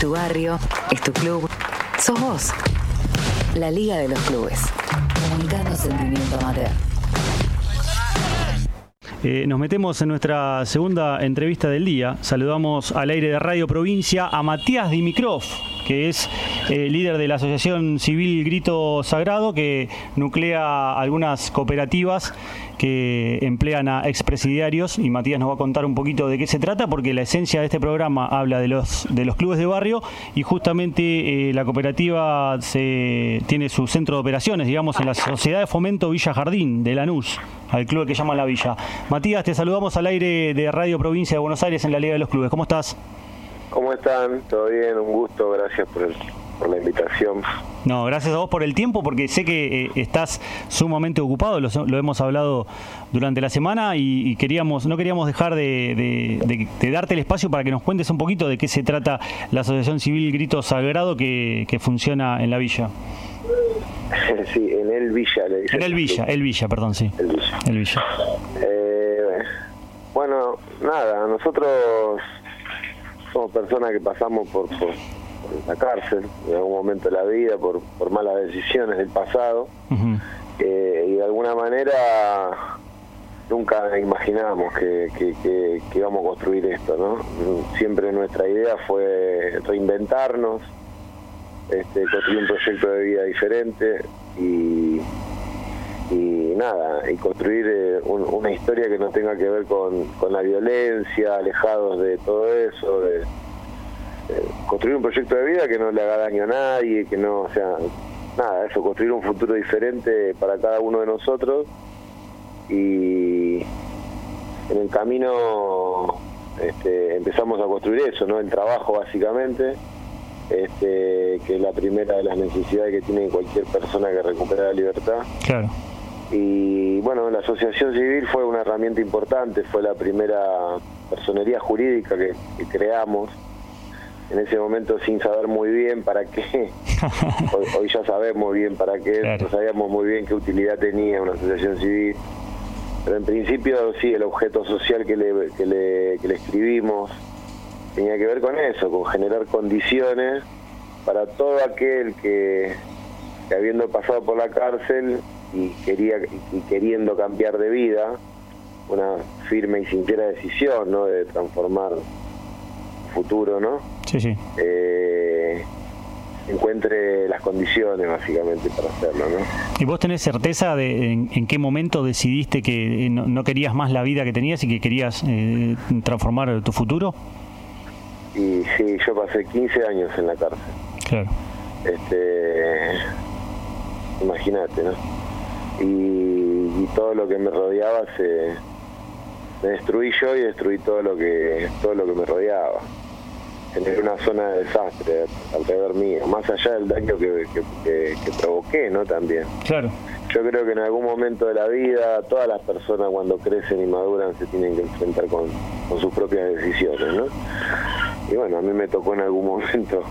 tu barrio, es tu club, sos vos. La Liga de los Clubes. Comunicando sentimiento amateur. Eh, nos metemos en nuestra segunda entrevista del día. Saludamos al aire de Radio Provincia a Matías Dimitrov, que es eh, líder de la Asociación Civil Grito Sagrado, que nuclea algunas cooperativas que emplean a expresidiarios y Matías nos va a contar un poquito de qué se trata porque la esencia de este programa habla de los de los clubes de barrio y justamente eh, la cooperativa se, tiene su centro de operaciones, digamos, en la Sociedad de Fomento Villa Jardín de Lanús, al club que llama La Villa. Matías, te saludamos al aire de Radio Provincia de Buenos Aires en la Liga de los Clubes. ¿Cómo estás? ¿Cómo están? ¿Todo bien? Un gusto, gracias por el por la invitación. No, gracias a vos por el tiempo, porque sé que eh, estás sumamente ocupado, lo, hemos hablado durante la semana y, queríamos, no queríamos dejar de, darte el espacio para que nos cuentes un poquito de qué se trata la Asociación Civil Grito Sagrado que, funciona en la villa. Sí, en el Villa. Le en el Villa, el Villa, perdón, sí. El Villa. El Villa. Eh, bueno, nada, nosotros somos personas que pasamos por la cárcel en algún momento de la vida por, por malas decisiones del pasado eh, y de alguna manera nunca imaginamos que, que, íbamos a construir esto, ¿no? Siempre nuestra idea fue reinventarnos, este, construir un proyecto de vida diferente y, y nada, y construir eh, una historia que no tenga que ver con, con la violencia, alejados de todo eso, de, construir un proyecto de vida que no le haga daño a nadie, que no, o sea, nada, eso, construir un futuro diferente para cada uno de nosotros y en el camino este, empezamos a construir eso, ¿no? El trabajo básicamente, este, que es la primera de las necesidades que tiene cualquier persona que recupera la libertad. Claro. Y bueno, la asociación civil fue una herramienta importante, fue la primera personería jurídica que creamos en ese momento sin saber muy bien para qué. hoy, ya sabemos bien para qué, no sabíamos muy bien qué utilidad tenía una asociación civil. Pero en principio sí, el objeto social que le, que le, que le escribimos tenía que ver con eso, con generar condiciones para todo aquel que, que habiendo pasado por la cárcel y quería y queriendo cambiar de vida, una firme y sincera decisión, ¿no? De transformar futuro, ¿no? Sí, sí. Eh, encuentre las condiciones básicamente para hacerlo, ¿no? ¿Y vos tenés certeza de en, qué momento decidiste que eh, no, querías más la vida que tenías y que querías eh, transformar tu futuro? Y sí, yo pasé 15 años en la cárcel. Claro. Este, imagínate, ¿no? Y, y, todo lo que me rodeaba se me destruí yo y destruí todo lo que todo lo que me rodeaba tener una zona de desastre alrededor mío, más allá del daño que, que, provoqué, ¿no? También. Claro. Yo creo que en algún momento de la vida todas las personas cuando crecen y maduran se tienen que enfrentar con, sus propias decisiones, ¿no? Y bueno, a mí me tocó en algún momento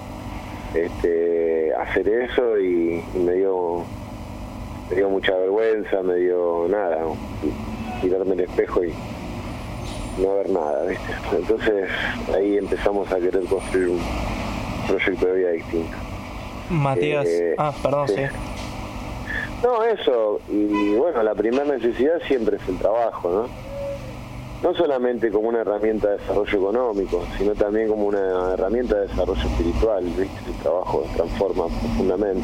este, hacer eso y, me dio me dio mucha vergüenza, me dio nada, tirarme el espejo y no haber nada, ¿viste? Entonces ahí empezamos a querer construir un proyecto de vida distinto. Matías, eh, ah, perdón, sí. No, eso, y bueno, la primera necesidad siempre es el trabajo, ¿no? No solamente como una herramienta de desarrollo económico, sino también como una herramienta de desarrollo espiritual, ¿viste? El trabajo transforma profundamente.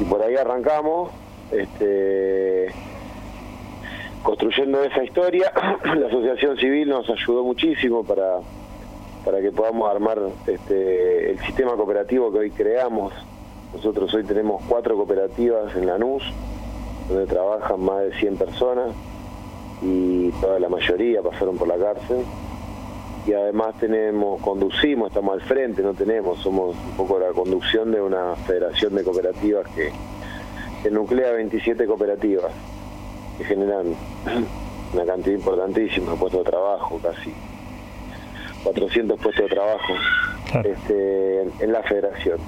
Y por ahí arrancamos, este construyendo esa historia. la asociación civil nos ayudó muchísimo para, para que podamos armar este, el sistema cooperativo que hoy creamos. Nosotros hoy tenemos cuatro cooperativas en Lanús, donde trabajan más de 100 personas y toda la mayoría pasaron por la cárcel. Y además tenemos, conducimos, estamos al frente, no tenemos, somos un poco la conducción de una federación de cooperativas que, que nuclea 27 cooperativas que generan una cantidad importantísima de puestos de trabajo, casi 400 puestos de trabajo este, en la federación.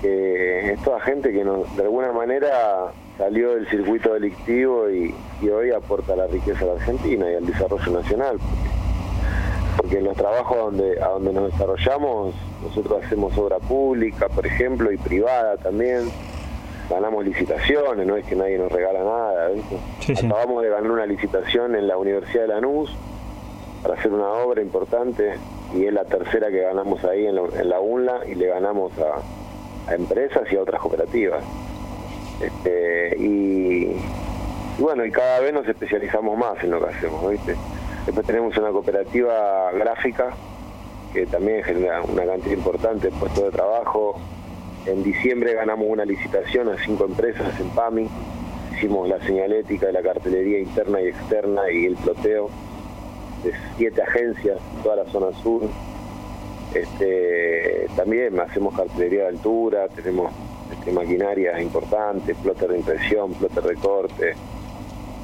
Que es toda gente que de alguna manera salió del circuito delictivo y, hoy aporta la riqueza a la Argentina y al desarrollo nacional. Porque, porque en los trabajos donde, a donde nos desarrollamos, nosotros hacemos obra pública, por ejemplo, y privada también. Ganamos licitaciones, no es que nadie nos regala nada. Acabamos de ganar una licitación en la Universidad de Lanús para hacer una obra importante y es la tercera que ganamos ahí en la, UNLA y le ganamos a, empresas y a otras cooperativas. Este, y, bueno, y cada vez nos especializamos más en lo que hacemos, ¿viste? Después tenemos una cooperativa gráfica que también genera una cantidad importante de puestos de trabajo. En diciembre ganamos una licitación a cinco empresas en PAMI. Hicimos la señalética de la cartelería interna y externa y el ploteo de siete agencias en toda la zona sur. Este, también hacemos cartelería de altura, tenemos este, maquinarias importantes, plotter de impresión, plotter de corte,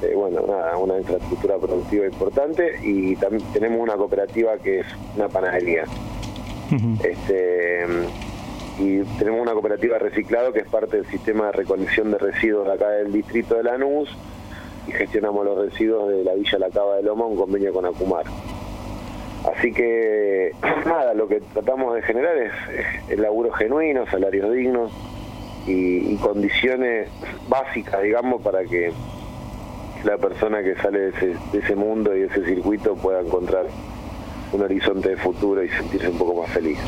eh, bueno, nada, una infraestructura productiva importante y también tenemos una cooperativa que es una panadería. este, y tenemos una cooperativa de reciclado que es parte del sistema de recolección de residuos de acá del distrito de Lanús y gestionamos los residuos de la Villa La Cava de Loma, un convenio con Acumar. Así que, nada, lo que tratamos de generar es, el laburo genuino, salarios dignos y, condiciones básicas, digamos, para que la persona que sale de ese, de ese mundo y de ese circuito pueda encontrar un horizonte de futuro y sentirse un poco más feliz.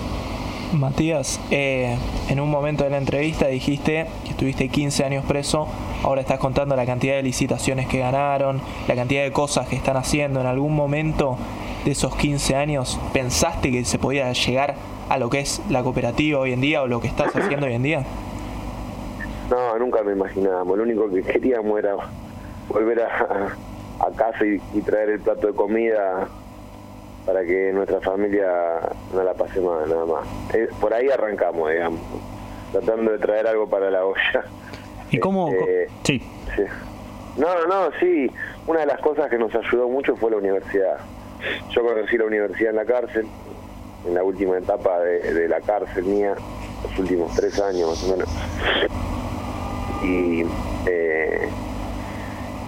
Matías, eh, en un momento de la entrevista dijiste que estuviste 15 años preso, ahora estás contando la cantidad de licitaciones que ganaron, la cantidad de cosas que están haciendo. ¿En algún momento de esos 15 años pensaste que se podía llegar a lo que es la cooperativa hoy en día o lo que estás haciendo hoy en día? No, nunca me imaginábamos. Lo único que queríamos era volver a, casa y traer el plato de comida para que nuestra familia no la pase mal, nada más. Eh, por ahí arrancamos, digamos, tratando de traer algo para la olla. ¿Y cómo? Este, sí. sí. No, no, sí. Una de las cosas que nos ayudó mucho fue la universidad. Yo conocí la universidad en la cárcel, en la última etapa de, la cárcel mía, los últimos tres años más o menos. Y eh,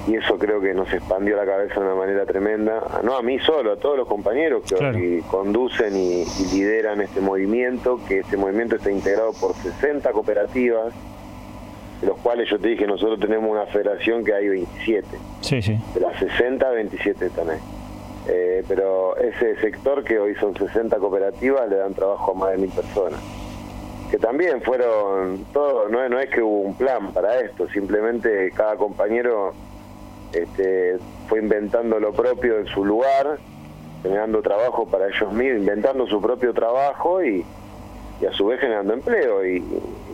y eso creo que nos expandió la cabeza de una manera tremenda, no a mí solo, a todos los compañeros que conducen y, lideran este movimiento, que este movimiento está integrado por 60 cooperativas, de los cuales yo te dije, nosotros tenemos una federación que hay 27. Sí, sí. De las 60, 27 están ahí. Eh, pero ese sector que hoy son 60 cooperativas le dan trabajo a más de mil personas que también fueron todo no, no es que hubo un plan para esto simplemente cada compañero este, fue inventando lo propio en su lugar, generando trabajo para ellos mismos, inventando su propio trabajo y, a su vez generando empleo. Y,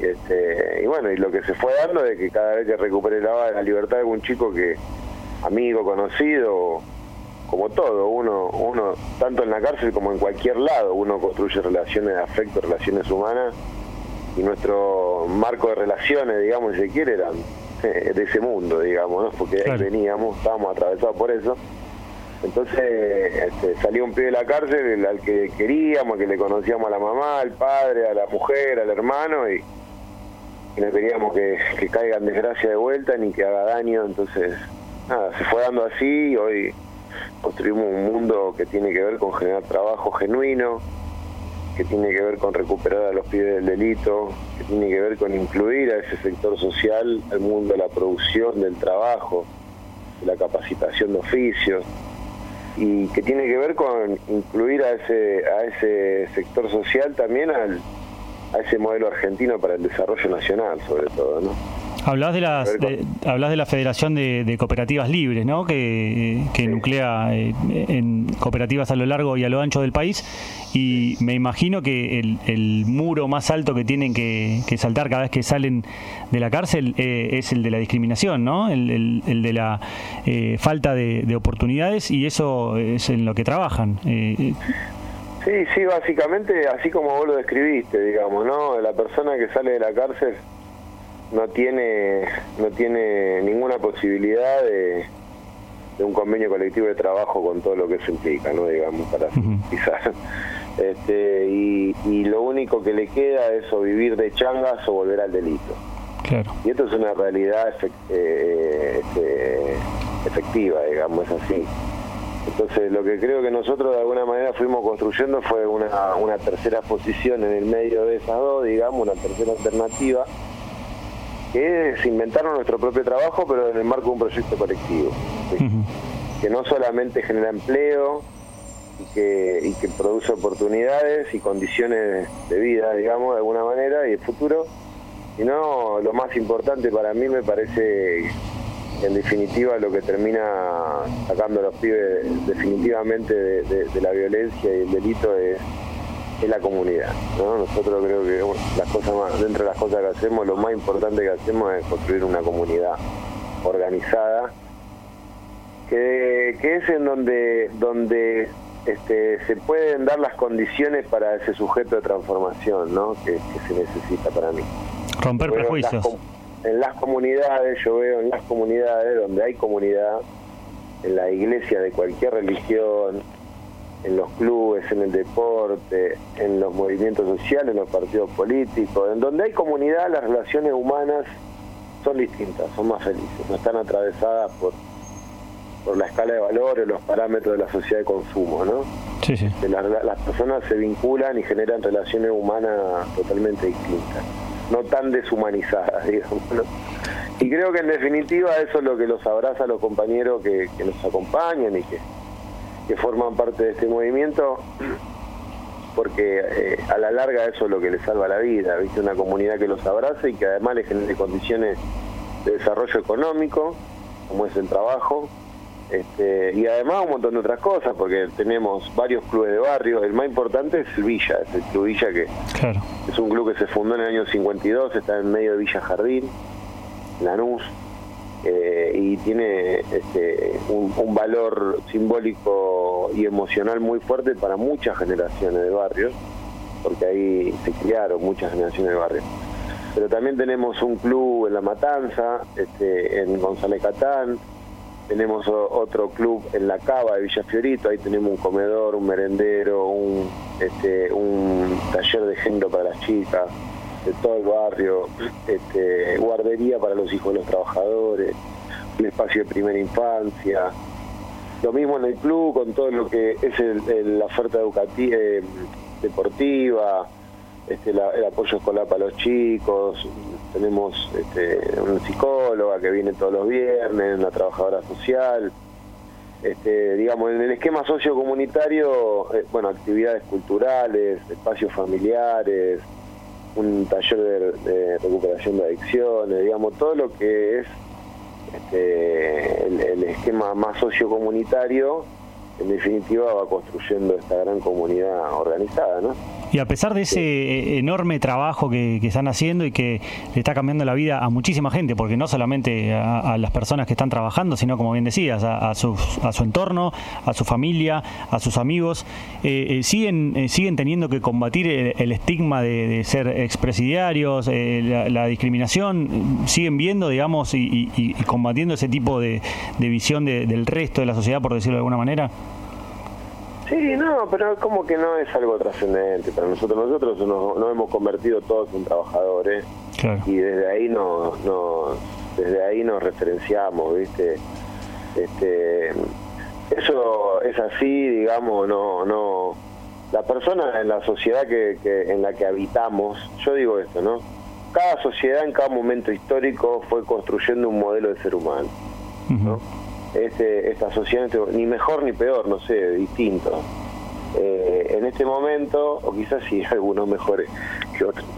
este, y bueno, y lo que se fue dando es que cada vez que recuperaba la libertad de algún chico que, amigo, conocido, como todo, uno, uno, tanto en la cárcel como en cualquier lado, uno construye relaciones de afecto, relaciones humanas, y nuestro marco de relaciones, digamos, si quiere, eran de ese mundo, digamos, ¿no? porque ahí veníamos, estábamos atravesados por eso. Entonces este, salió un pie de la cárcel al que queríamos, que le conocíamos a la mamá, al padre, a la mujer, al hermano, y, no queríamos que, que caiga en desgracia de vuelta ni que haga daño. Entonces, nada, se fue dando así y hoy construimos un mundo que tiene que ver con generar trabajo genuino, que tiene que ver con recuperar a los pibes del delito, que tiene que ver con incluir a ese sector social al mundo de la producción, del trabajo, de la capacitación de oficios, y que tiene que ver con incluir a ese, a ese sector social también a ese modelo argentino para el desarrollo nacional, sobre todo, ¿no? Hablas de, las, hablas de la Federación de, Cooperativas Libres, ¿no? que, nuclea eh, en cooperativas a lo largo y a lo ancho del país. Y me imagino que el, muro más alto que tienen que, saltar cada vez que salen de la cárcel eh, es el de la discriminación, ¿no? el, de la eh, falta de, oportunidades y eso es en lo que trabajan. Sí, sí, básicamente así como vos lo describiste, digamos, ¿no? La persona que sale de la cárcel no tiene no tiene ninguna posibilidad de, un convenio colectivo de trabajo con todo lo que eso implica, ¿no? digamos, para quizás. Este, y, lo único que le queda es o vivir de changas o volver al delito. Claro. Y esto es una realidad eh, este, efectiva, digamos, es así. Entonces, lo que creo que nosotros de alguna manera fuimos construyendo fue una, una tercera posición en el medio de esas dos, digamos, una tercera alternativa, que es inventar nuestro propio trabajo, pero en el marco de un proyecto colectivo. Que no solamente genera empleo y que, y que produce oportunidades y condiciones de vida, digamos, de alguna manera, y el futuro, sino lo más importante para mí me parece en definitiva lo que termina sacando a los pibes definitivamente de, la violencia y el delito es, la comunidad. Nosotros creo que las cosas más, dentro de las cosas que hacemos, lo más importante que hacemos es construir una comunidad organizada, que, es en donde, donde este, se pueden dar las condiciones para ese sujeto de transformación que, que se necesita para mí. Romper prejuicios en las comunidades, yo veo en las comunidades donde hay comunidad, en la iglesia de cualquier religión, en los clubes, en el deporte, en los movimientos sociales, en los partidos políticos, en donde hay comunidad, las relaciones humanas son distintas, son más felices, no están atravesadas por por la escala de valores, los parámetros de la sociedad de consumo, ¿no? Sí, sí. las personas se vinculan y generan relaciones humanas totalmente distintas no tan deshumanizadas, digamos. Y creo que en definitiva eso es lo que los abraza a los compañeros que, nos acompañan y que, que, forman parte de este movimiento, porque eh, a la larga eso es lo que les salva la vida, ¿viste? Una comunidad que los abraza y que además les genere condiciones de desarrollo económico, como es el trabajo, este, y además un montón de otras cosas, porque tenemos varios clubes de barrio. El más importante es Villa, es el Club Villa, que es un club que se fundó en el año 52, está en medio de Villa Jardín, Lanús, eh, y tiene este, un, valor simbólico y emocional muy fuerte para muchas generaciones de barrios, porque ahí se criaron muchas generaciones de barrios. Pero también tenemos un club en La Matanza, este, en González Catán, tenemos otro club en la Cava de Villa Fiorito, ahí tenemos un comedor, un merendero, un, este, un taller de género para las chicas todo el barrio, este, guardería para los hijos de los trabajadores, un espacio de primera infancia. Lo mismo en el club con todo lo que es la oferta educativa, eh, deportiva, este, el apoyo escolar para los chicos, tenemos este, una psicóloga que viene todos los viernes, una trabajadora social, este, digamos, en el esquema sociocomunitario, eh, bueno, actividades culturales, espacios familiares, un taller de, recuperación de adicciones, digamos, todo lo que es este, el, el esquema más sociocomunitario, en definitiva va construyendo esta gran comunidad organizada, ¿no? Y a pesar de ese eh, enorme trabajo que, están haciendo y que le está cambiando la vida a muchísima gente, porque no solamente a, las personas que están trabajando, sino como bien decías, a, su, a su entorno, a su familia, a sus amigos, eh, eh, siguen, siguen teniendo que combatir el, estigma de, ser expresidiarios, la, discriminación, siguen viendo, digamos, y, combatiendo ese tipo de, visión del resto de la sociedad, por decirlo de alguna manera. Sí, no, pero como que no es algo trascendente para nosotros. Nosotros nos, hemos convertido todos en trabajadores y desde ahí no, no, desde ahí nos referenciamos, ¿viste? Este, eso es así, digamos, no, no. La persona en la sociedad que, en la que habitamos, yo digo esto, ¿no? Cada sociedad en cada momento histórico fue construyendo un modelo de ser humano, ¿no? Este, esta sociedad, ni mejor ni peor, no sé, distinto. Eh, en este momento, o quizás sí, algunos mejores que otros.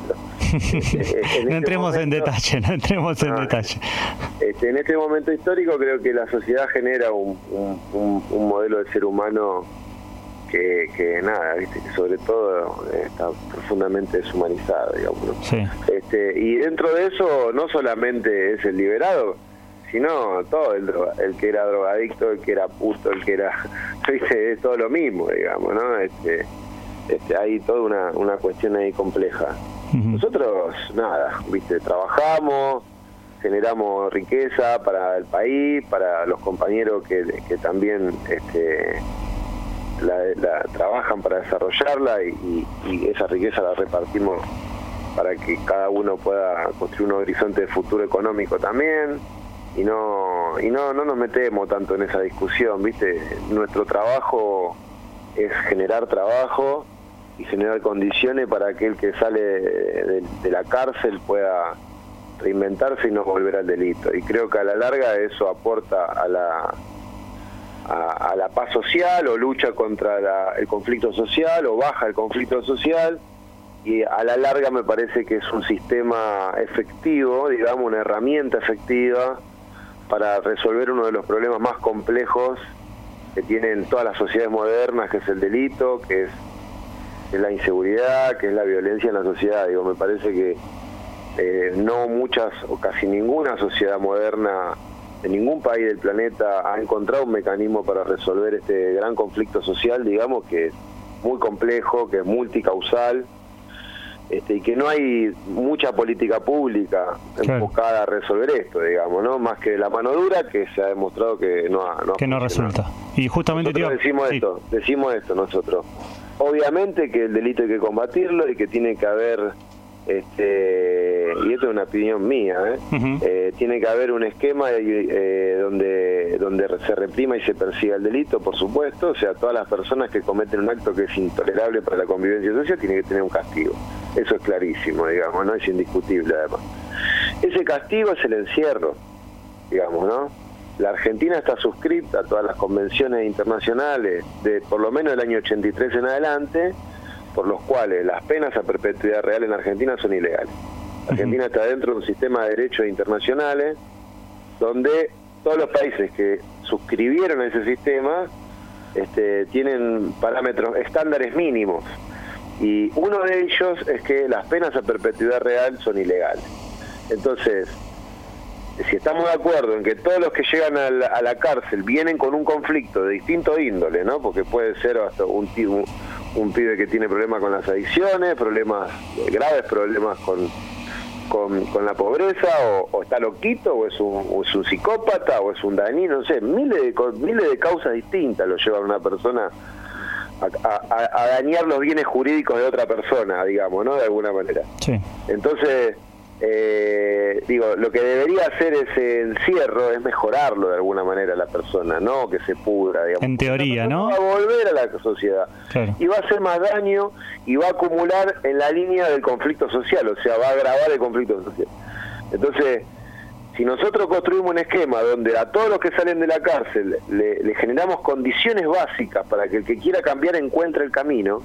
Eh, no este entremos en detalle, no entremos en ah, detalle. Este, en este momento histórico creo que la sociedad genera un, un, modelo de ser humano que, que nada, ¿viste? que sobre todo está profundamente deshumanizado, digamos. Este, y dentro de eso no solamente es el liberado, sino todo, el, el que era drogadicto, el que era puto, el que era, ¿viste? es todo lo mismo, digamos, ¿no? Este, este, hay toda una, una cuestión ahí compleja. Nosotros, nada, ¿viste? Trabajamos, generamos riqueza para el país, para los compañeros que, que también este, la, trabajan para desarrollarla y, y, esa riqueza la repartimos para que cada uno pueda construir un horizonte de futuro económico también y no y no no nos metemos tanto en esa discusión viste nuestro trabajo es generar trabajo y generar condiciones para que el que sale de, la cárcel pueda reinventarse y no volver al delito. Y creo que a la larga eso aporta a la a, la paz social o lucha contra el conflicto social o baja el conflicto social y a la larga me parece que es un sistema efectivo, digamos, una herramienta efectiva para resolver uno de los problemas más complejos que tienen todas las sociedades modernas, que es el delito, que es, la inseguridad, que es la violencia en la sociedad. Digo, me parece que eh, no muchas o casi ninguna sociedad moderna de ningún país del planeta ha encontrado un mecanismo para resolver este gran conflicto social, digamos, que es muy complejo, que es multicausal este, y que no hay mucha política pública enfocada a resolver esto, digamos, ¿no? Más que la mano dura que se ha demostrado que no no que no resulta. Y justamente decimos esto, decimos esto nosotros. Obviamente que el delito hay que combatirlo y que tiene que haber este, y esto es una opinión mía, ¿eh? Eh, tiene que haber un esquema eh, donde, donde se reprima y se persiga el delito, por supuesto, o sea, todas las personas que cometen un acto que es intolerable para la convivencia social tienen que tener un castigo, eso es clarísimo, digamos, no es indiscutible además. Ese castigo es el encierro, digamos, ¿no? La Argentina está suscrita a todas las convenciones internacionales de por lo menos el año 83 en adelante, por los cuales las penas a perpetuidad real en Argentina son ilegales. Argentina está dentro de un sistema de derechos internacionales donde todos los países que suscribieron ese sistema este, tienen parámetros, estándares mínimos. Y uno de ellos es que las penas a perpetuidad real son ilegales. Entonces, si estamos de acuerdo en que todos los que llegan a la, cárcel vienen con un conflicto de distinto índole, ¿no? Porque puede ser hasta un, un, un pibe que tiene problemas con las adicciones, problemas graves, problemas con, con, la pobreza, o, está loquito, o es, un, psicópata, o es un dañino, no sé, miles de, miles de causas distintas lo llevan a una persona a, dañar los bienes jurídicos de otra persona, digamos, ¿no? De alguna manera. Sí. Entonces, eh, digo, lo que debería hacer ese encierro es mejorarlo de alguna manera a la persona, no que se pudra, digamos. En teoría, ¿no? Va a volver a la sociedad y va a hacer más daño y va a acumular en la línea del conflicto social, o sea, va a agravar el conflicto social. Entonces, si nosotros construimos un esquema donde a todos los que salen de la cárcel le generamos condiciones básicas para que el que quiera cambiar encuentre el camino,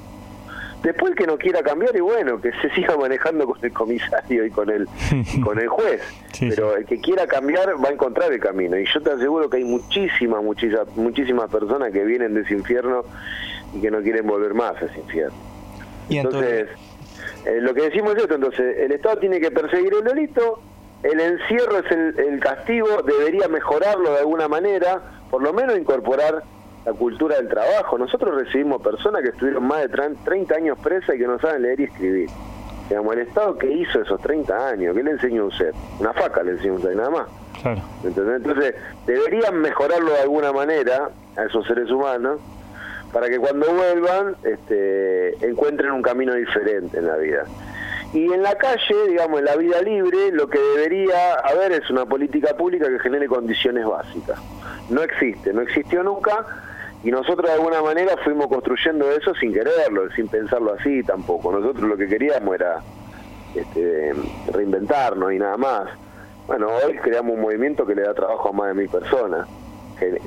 Después el que no quiera cambiar, y bueno, que se siga manejando con el comisario y con el, con el juez. Pero el que quiera cambiar va a encontrar el camino. Y yo te aseguro que hay muchísimas, muchísimas, muchísimas personas que vienen de ese infierno y que no quieren volver más a ese infierno. entonces, eh, lo que decimos es esto, entonces, el Estado tiene que perseguir el delito, el encierro es el, el castigo, debería mejorarlo de alguna manera, por lo menos incorporar la cultura del trabajo. Nosotros recibimos personas que estuvieron más de 30 años presas y que no saben leer y escribir. Digamos, el Estado que hizo esos 30 años, ¿qué le enseñó a usted? Una faca le enseñó a usted, nada más. Claro. Entonces, deberían mejorarlo de alguna manera a esos seres humanos para que cuando vuelvan este, encuentren un camino diferente en la vida. Y en la calle, digamos, en la vida libre, lo que debería haber es una política pública que genere condiciones básicas. No existe, no existió nunca y nosotros de alguna manera fuimos construyendo eso sin quererlo, sin pensarlo así tampoco. Nosotros lo que queríamos era este, reinventarnos y nada más. Bueno, hoy creamos un movimiento que le da trabajo a más de mil personas.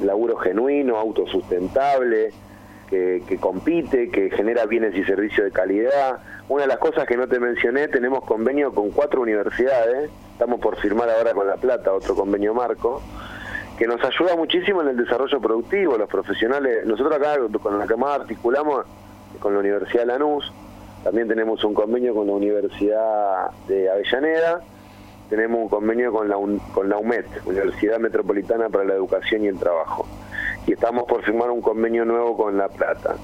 Laburo genuino, autosustentable, que, compite, que genera bienes y servicios de calidad. Una de las cosas que no te mencioné, tenemos convenio con cuatro universidades. Estamos por firmar ahora con La Plata otro convenio marco que nos ayuda muchísimo en el desarrollo productivo, los profesionales. Nosotros acá con la que más articulamos con la Universidad de Lanús, también tenemos un convenio con la Universidad de Avellaneda, tenemos un convenio con la, con la UMET, Universidad Metropolitana para la Educación y el Trabajo. Y estamos por firmar un convenio nuevo con La Plata.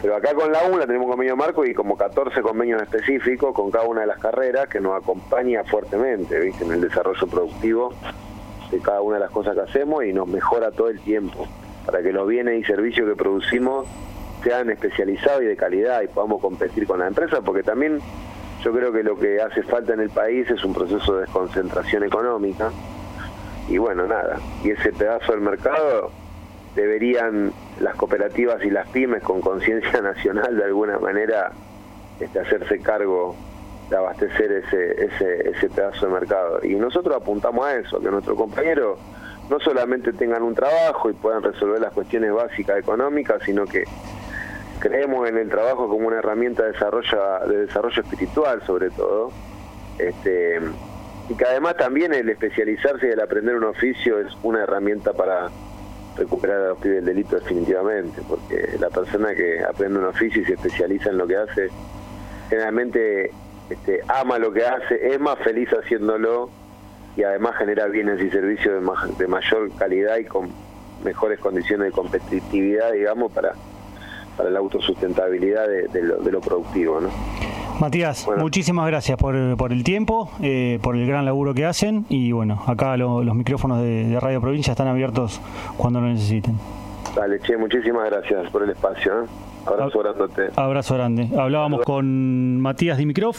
Pero acá con la UNLA tenemos un convenio marco y como 14 convenios específicos con cada una de las carreras que nos acompaña fuertemente ¿viste? en el desarrollo productivo de cada una de las cosas que hacemos y nos mejora todo el tiempo para que los bienes y servicios que producimos sean especializados y de calidad y podamos competir con la empresa, porque también yo creo que lo que hace falta en el país es un proceso de desconcentración económica y bueno, nada. Y ese pedazo del mercado deberían las cooperativas y las pymes con conciencia nacional de alguna manera este, hacerse cargo de abastecer ese, ese, ese pedazo de mercado. Y nosotros apuntamos a eso, que nuestros compañeros no solamente tengan un trabajo y puedan resolver las cuestiones básicas económicas, sino que creemos en el trabajo como una herramienta de desarrollo, de desarrollo espiritual sobre todo. Este, y que además también el especializarse y el aprender un oficio es una herramienta para recuperar a los pibes del delito definitivamente, porque la persona que aprende un oficio y se especializa en lo que hace, generalmente este, ama lo que hace, es más feliz haciéndolo y además genera bienes y servicios de, mayor calidad y con mejores condiciones de competitividad, digamos, para, para la autosustentabilidad de, lo, de lo productivo. ¿no? Matías, muchísimas gracias por, por el tiempo, eh, por el gran laburo que hacen y bueno, acá los micrófonos de, Radio Provincia están abiertos cuando lo necesiten. Dale, che, muchísimas gracias por el espacio. ¿eh? Abrazo grande. Abrazo grande. Hablábamos con Matías Dimitrov,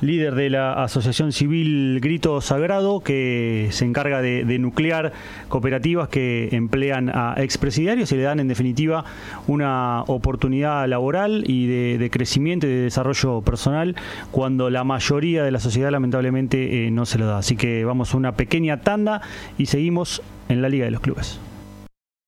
líder de la Asociación Civil Grito Sagrado, que se encarga de, nuclear cooperativas que emplean a expresidiarios y le dan en definitiva una oportunidad laboral y de, crecimiento y de desarrollo personal cuando la mayoría de la sociedad lamentablemente eh, no se lo da. Así que vamos a una pequeña tanda y seguimos en la Liga de los Clubes.